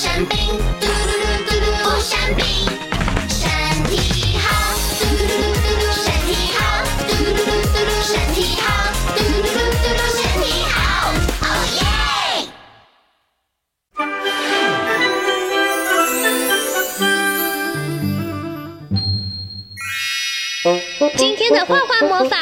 闪兵，嘟噜噜嘟噜，不闪兵，嘟噜噜噜嘟噜，不闪兵。身体好，嘟噜噜嘟噜，身体好，嘟噜噜嘟噜，身体好，嘟噜噜嘟噜，身体好，哦耶！今天的画画魔法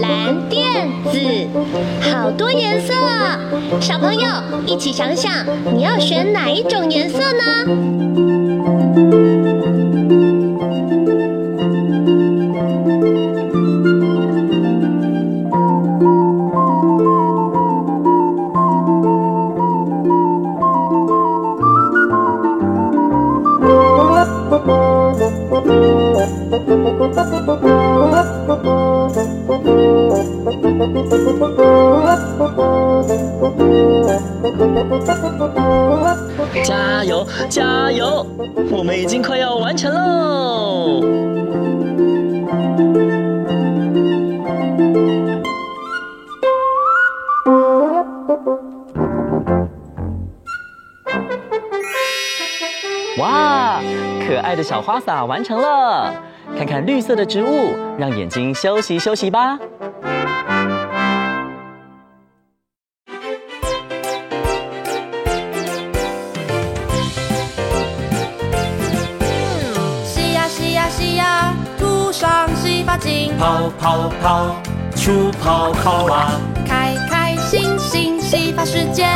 蓝、靛、紫，好多颜色！小朋友一起想想，你要选哪一种颜色呢？加油，加油！我们已经快要完成喽！哇，可爱的小花洒完成了！看看绿色的植物，让眼睛休息休息吧。洗呀洗呀洗呀，涂上洗发精，泡泡泡，出泡泡啊！开开心心洗发时间，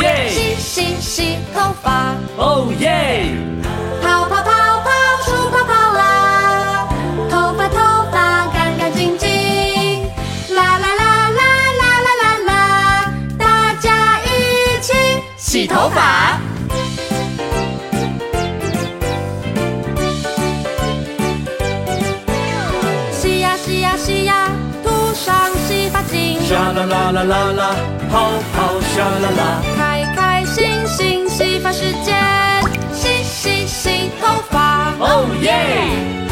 耶洗洗洗头发，哦耶！啦啦啦啦啦，泡泡沙啦啦。开开心心洗发时间，洗洗洗头发，哦耶！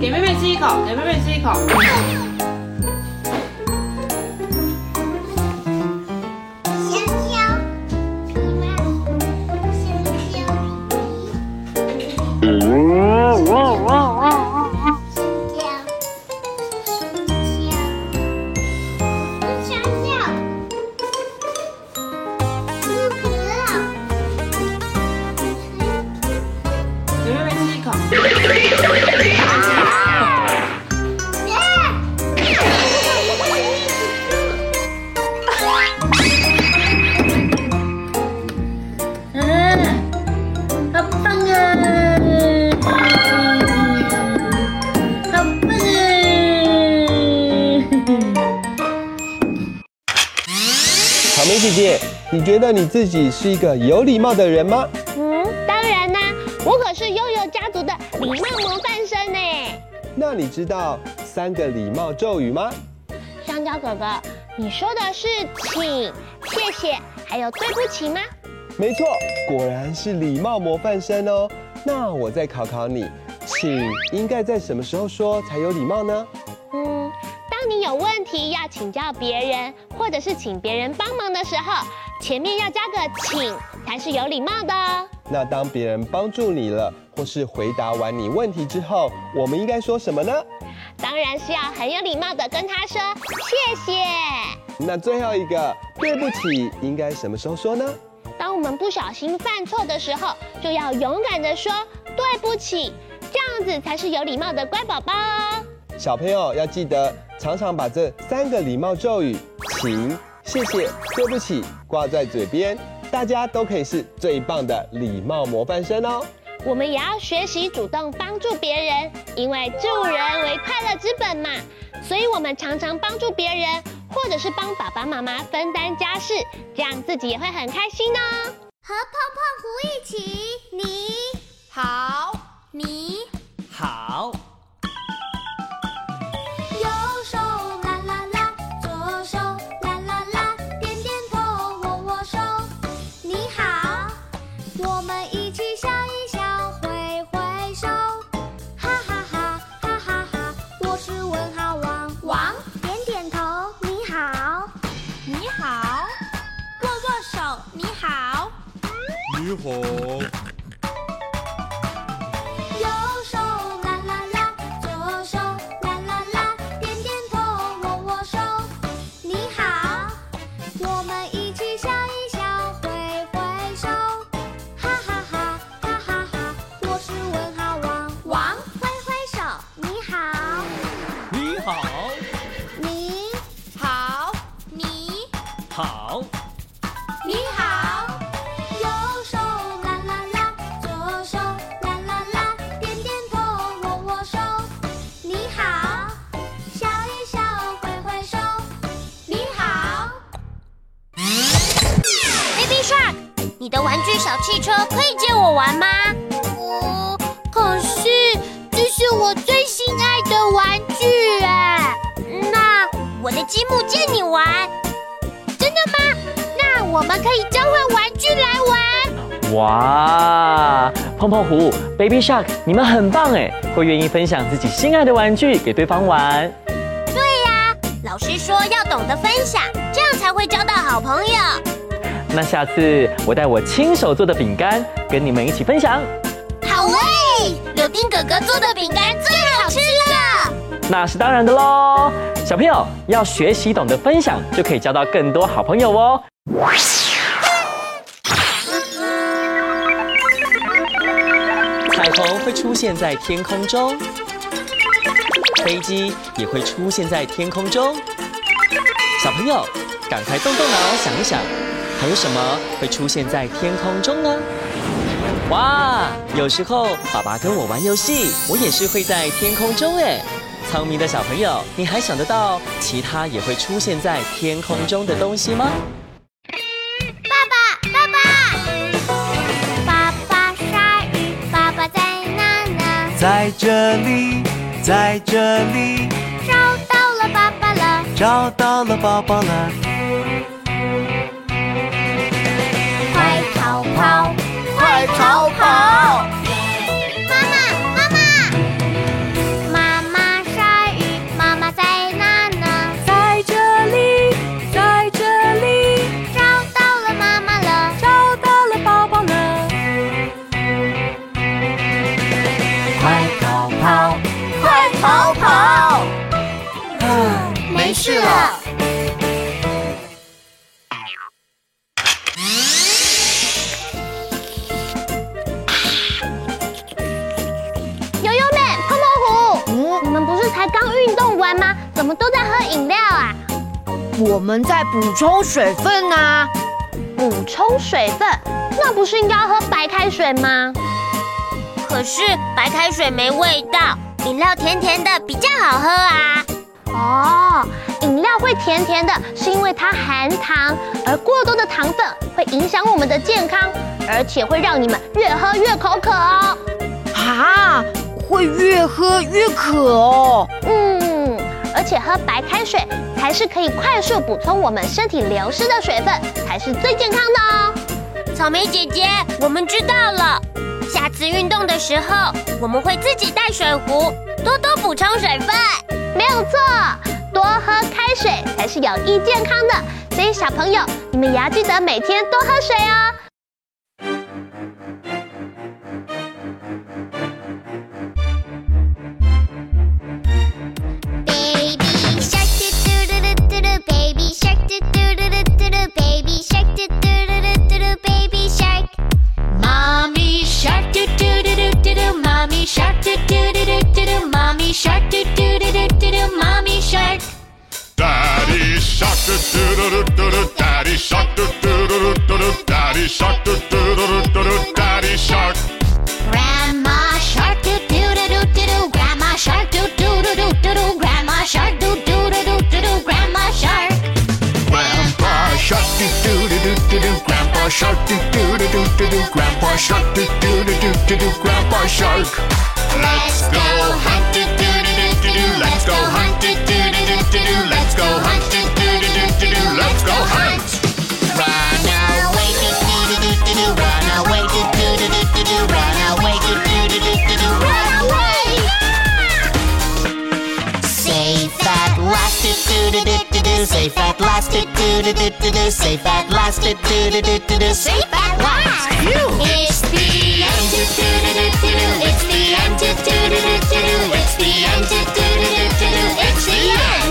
给妹妹吃一口，给妹妹吃一口。觉得你自己是一个有礼貌的人吗？嗯，当然啦、我可是悠悠家族的礼貌模范生呢。那你知道三个礼貌咒语吗？香蕉哥哥，你说的是请、谢谢，还有对不起吗？没错，果然是礼貌模范生哦。那我再考考你，请应该在什么时候说才有礼貌呢？嗯，当你有问题要请教别人，或者是请别人帮忙的时候，前面要加个请，才是有礼貌的哦。那当别人帮助你了，或是回答完你问题之后，我们应该说什么呢？当然是要很有礼貌的跟他说谢谢。那最后一个对不起，应该什么时候说呢？当我们不小心犯错的时候，就要勇敢的说对不起，这样子才是有礼貌的乖宝宝哦。小朋友要记得常常把这三个礼貌咒语，请、谢谢、对不起挂在嘴边，大家都可以是最棒的礼貌模范生哦。我们也要学习主动帮助别人，因为助人为快乐之本嘛。所以，我们常常帮助别人，或者是帮爸爸妈妈分担家事，这样自己也会很开心哦。和胖胖虎一起，你好，你好，红积木借你玩。真的吗？那我们可以交换玩具来玩。哇，胖胖虎、Baby Shark，你们很棒哎，会愿意分享自己心爱的玩具给对方玩。对呀，老师说要懂得分享，这样才会交到好朋友。那下次我带我亲手做的饼干跟你们一起分享。好嘞，柳丁哥哥做的饼干最好。那是当然的喽，小朋友要学习懂得分享，就可以交到更多好朋友哦。彩虹会出现在天空中，飞机也会出现在天空中。小朋友，赶快动动脑想一想，还有什么会出现在天空中呢？哇，有时候爸爸跟我玩游戏，我也是会在天空中哎。聪明的小朋友，你还想得到其他也会出现在天空中的东西吗？爸爸，爸爸，爸爸鲨鱼，爸爸在哪呢？在这里，在这里，找到了爸爸了，找到了宝宝了，快逃跑，快逃跑！水分啊。补充水分，那不是应该要喝白开水吗？可是白开水没味道，饮料甜甜的比较好喝啊。哦，饮料会甜甜的，是因为它含糖，而过多的糖分会影响我们的健康，而且会让你们越喝越口渴哦。啊，会越喝越渴哦。嗯，而且喝白开水才是可以快速补充我们身体流失的水分，才是最健康的哦。草莓姐姐，我们知道了，下次运动的时候，我们会自己带水壶，多多补充水分。没有错，多喝开水才是有益健康的，所以小朋友，你们也要记得每天多喝水哦。do do do do do do Grandpa Shark. Do do do do do do Grandpa Shark. Let's go hunt do do do do do Let's go hunt do do do do do Let's go hunt do do do do do Let's go hunt. Run away do do do do do Run away do do do do do Run away do do do do do Run away Save that last do do do do do Save that last it, do do do do do. Safe at last it, do do do do do. Safe at last. You. It's the end to do do do do do. It's the end to do do do do do. It's the end to do do do do do. It's the end.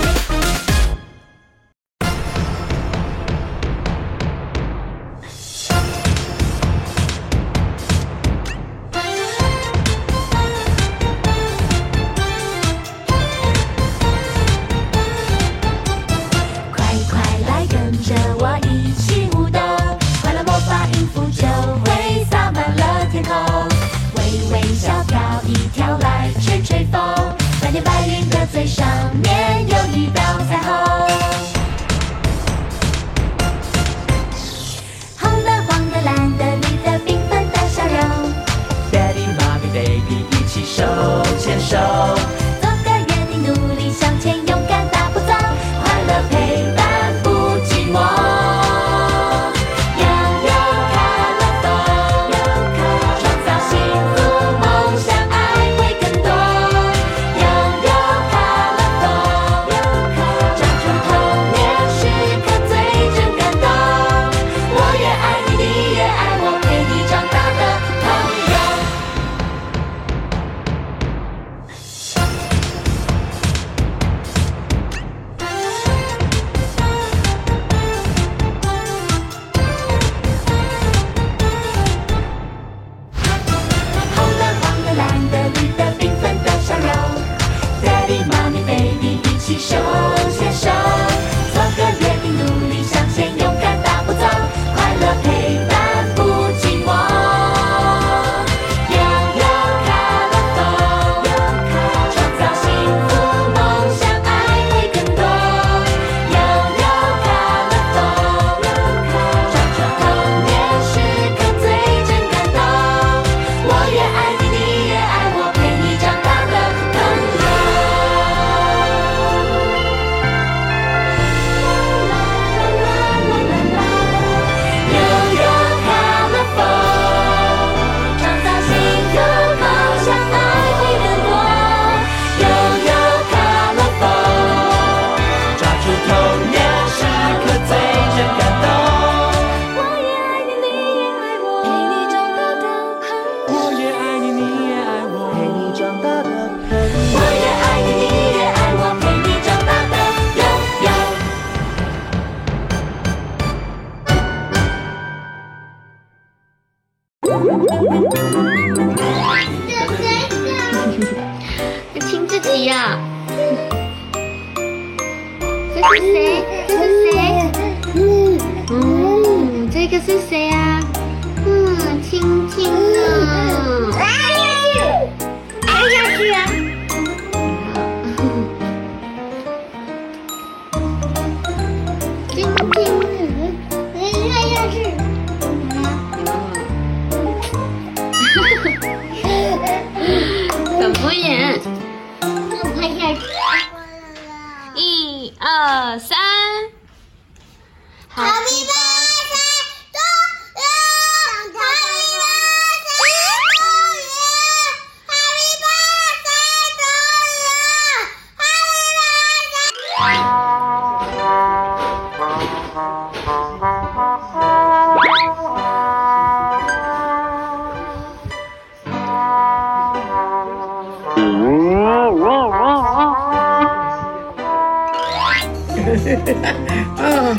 嗯，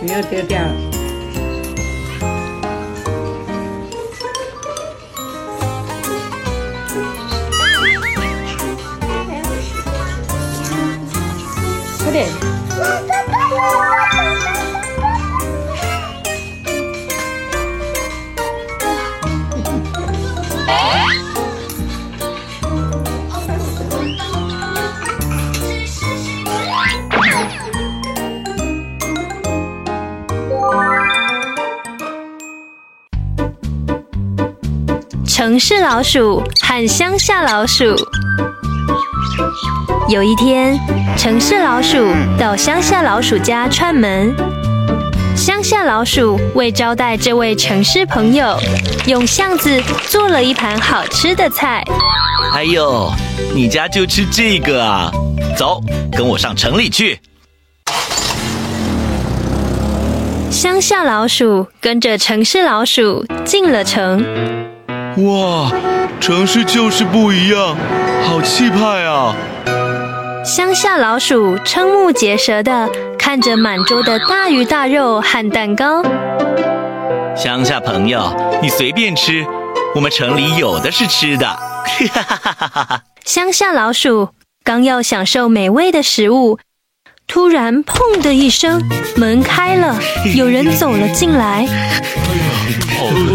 你又丢掉了。快点！城市老鼠和乡下老鼠。有一天，城市老鼠到乡下老鼠家串门。乡下老鼠为招待这位城市朋友，用巷子做了一盘好吃的菜。哎呦，你家就吃这个啊？走，跟我上城里去。乡下老鼠跟着城市老鼠进了城。哇，城市就是不一样，好气派啊！乡下老鼠瞠目结舌的看着满桌的大鱼大肉和蛋糕。乡下朋友，你随便吃，我们城里有的是吃的。乡下老鼠刚要享受美味的食物，突然“砰”的一声，门开了，有人走了进来。好饿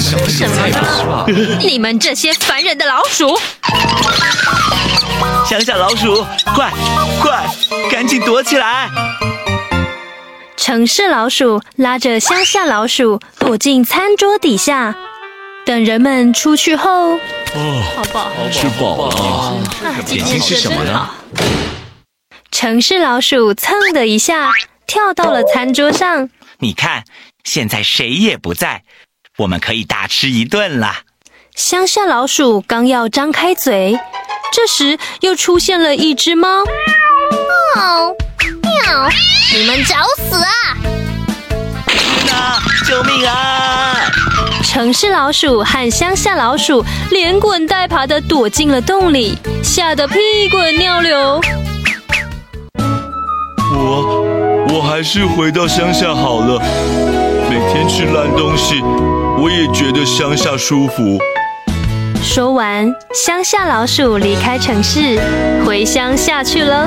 啊！什么？你们这些烦人的老鼠！乡下老鼠，快快，赶紧躲起来！城市老鼠拉着乡下老鼠躲进餐桌底下，等人们出去后，哦，好饱，吃饱了。点心是什么呢？城市老鼠蹭的一下跳到了餐桌上。你看，现在谁也不在，我们可以大吃一顿了。乡下老鼠刚要张开嘴，这时又出现了一只猫。喵喵！你们找死啊！啊！救命啊！城市老鼠和乡下老鼠连滚带爬的躲进了洞里，吓得屁滚尿流。我我还是回到乡下好了，每天吃烂东西，我也觉得乡下舒服。说完，乡下老鼠离开城市，回乡下去了。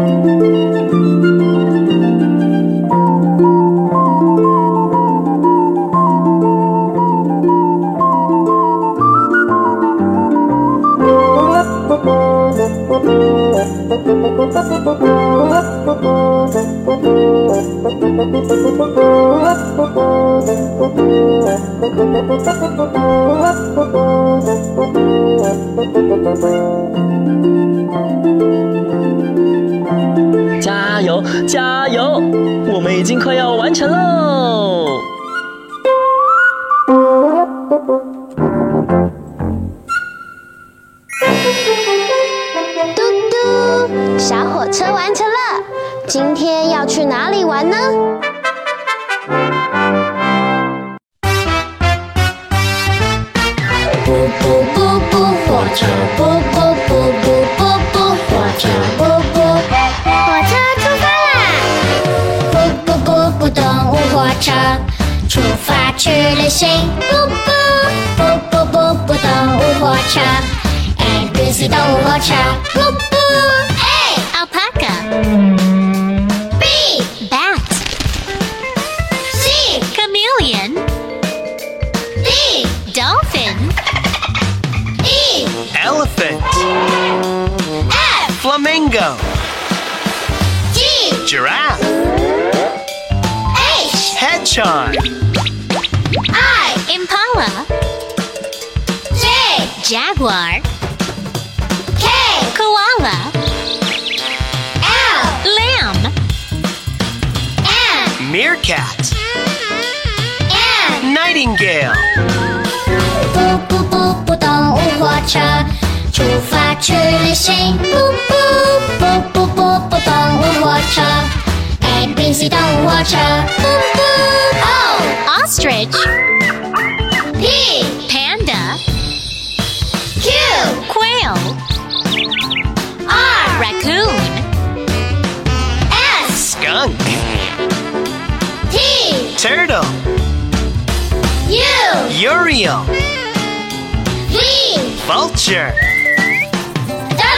加油，加油！我们已经快要完成喽。嘟嘟，小火车完成了。今天要去哪里玩呢？哦不不不不不不，火车不不，火车出发啦！不不不不，动物火车出发去旅行。不不不不不不，动物火车，A B C 动物火车。不 Flamingo. G. Giraffe. H. Hedgehog. I. Impala. J. Jaguar. K. Koala. L. Lamb. M. Meerkat. N. Nightingale. 出发去旅行。不不不不不不动物火车，A B C 动物火车。不不 O Ostrich. P Panda. Q Quail. R Raccoon. S skunk, T turtle, U Uriel, V vulture,